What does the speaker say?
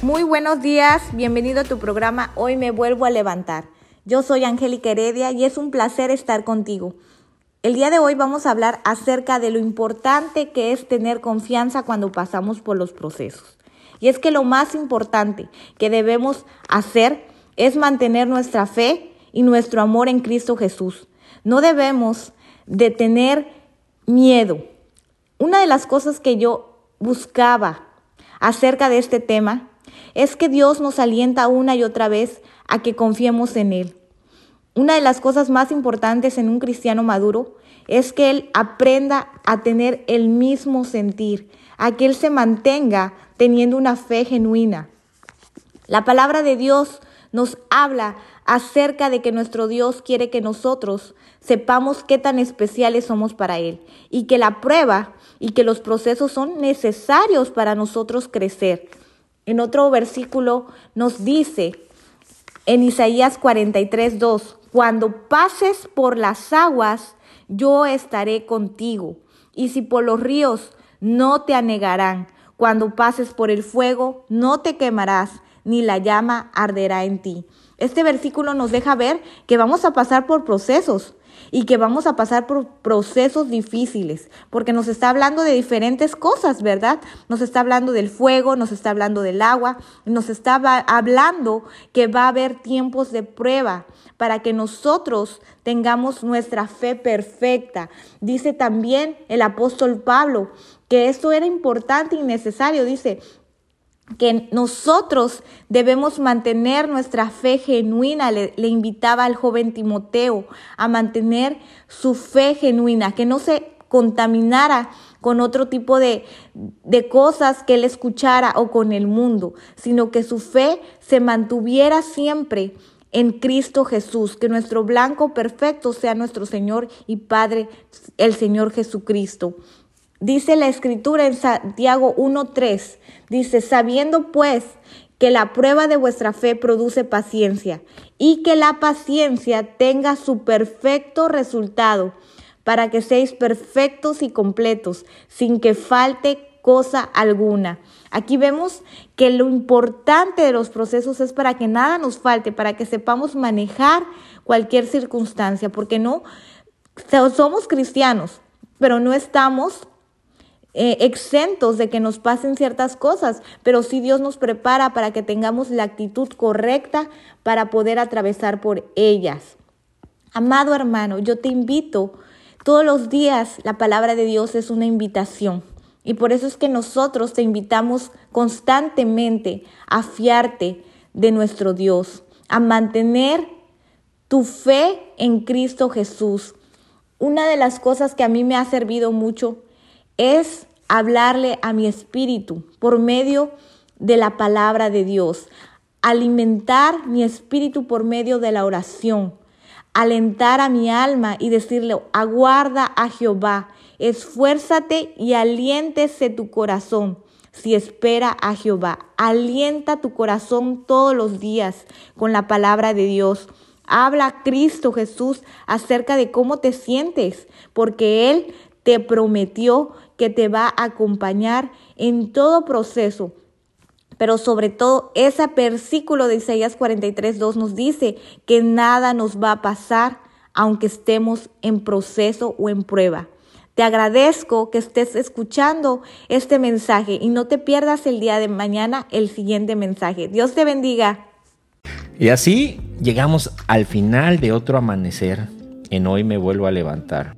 Muy buenos días, bienvenido a tu programa Hoy me vuelvo a levantar. Yo soy Angélica Heredia y es un placer estar contigo. El día de hoy vamos a hablar acerca de lo importante que es tener confianza cuando pasamos por los procesos. Y es que lo más importante que debemos hacer es mantener nuestra fe y nuestro amor en Cristo Jesús. No debemos de tener miedo. Una de las cosas que yo buscaba acerca de este tema es que Dios nos alienta una y otra vez a que confiemos en Él. Una de las cosas más importantes en un cristiano maduro es que él aprenda a tener el mismo sentir, a que él se mantenga teniendo una fe genuina. La palabra de Dios nos habla acerca de que nuestro Dios quiere que nosotros sepamos qué tan especiales somos para Él y que la prueba y que los procesos son necesarios para nosotros crecer. En otro versículo nos dice en Isaías 43, 2, cuando pases por las aguas, yo estaré contigo. Y si por los ríos, no te anegarán. Cuando pases por el fuego, no te quemarás, ni la llama arderá en ti. Este versículo nos deja ver que vamos a pasar por procesos, y que vamos a pasar por procesos difíciles, porque nos está hablando de diferentes cosas, ¿verdad? Nos está hablando del fuego, nos está hablando del agua, nos está hablando que va a haber tiempos de prueba para que nosotros tengamos nuestra fe perfecta. Dice también el apóstol Pablo que esto era importante y necesario. Dice, que nosotros debemos mantener nuestra fe genuina. Le, invitaba al joven Timoteo a mantener su fe genuina, que no se contaminara con otro tipo de, de, cosas que él escuchara o con el mundo, sino que su fe se mantuviera siempre en Cristo Jesús, que nuestro blanco perfecto sea nuestro Señor y Padre, el Señor Jesucristo. Dice la escritura en Santiago 1.3, dice, sabiendo pues que la prueba de vuestra fe produce paciencia y que la paciencia tenga su perfecto resultado para que seáis perfectos y completos, sin que falte cosa alguna. Aquí vemos que lo importante de los procesos es para que nada nos falte, para que sepamos manejar cualquier circunstancia, porque no somos cristianos, pero no estamos eh, exentos de que nos pasen ciertas cosas, pero sí Dios nos prepara para que tengamos la actitud correcta para poder atravesar por ellas. Amado hermano, yo te invito, todos los días la palabra de Dios es una invitación. Y por eso es que nosotros te invitamos constantemente a fiarte de nuestro Dios, a mantener tu fe en Cristo Jesús. Una de las cosas que a mí me ha servido mucho es hablarle a mi espíritu por medio de la palabra de Dios, alimentar mi espíritu por medio de la oración, alentar a mi alma y decirle, aguarda a Jehová, esfuérzate y aliéntese tu corazón. Si espera a Jehová, alienta tu corazón todos los días con la palabra de Dios. Habla a Cristo Jesús acerca de cómo te sientes, porque Él te prometió que te va a acompañar en todo proceso. Pero sobre todo, ese versículo de Isaías 43, 2 nos dice que nada nos va a pasar aunque estemos en proceso o en prueba. Te agradezco que estés escuchando este mensaje y no te pierdas el día de mañana el siguiente mensaje. Dios te bendiga. Y así llegamos al final de otro amanecer. En hoy me vuelvo a levantar.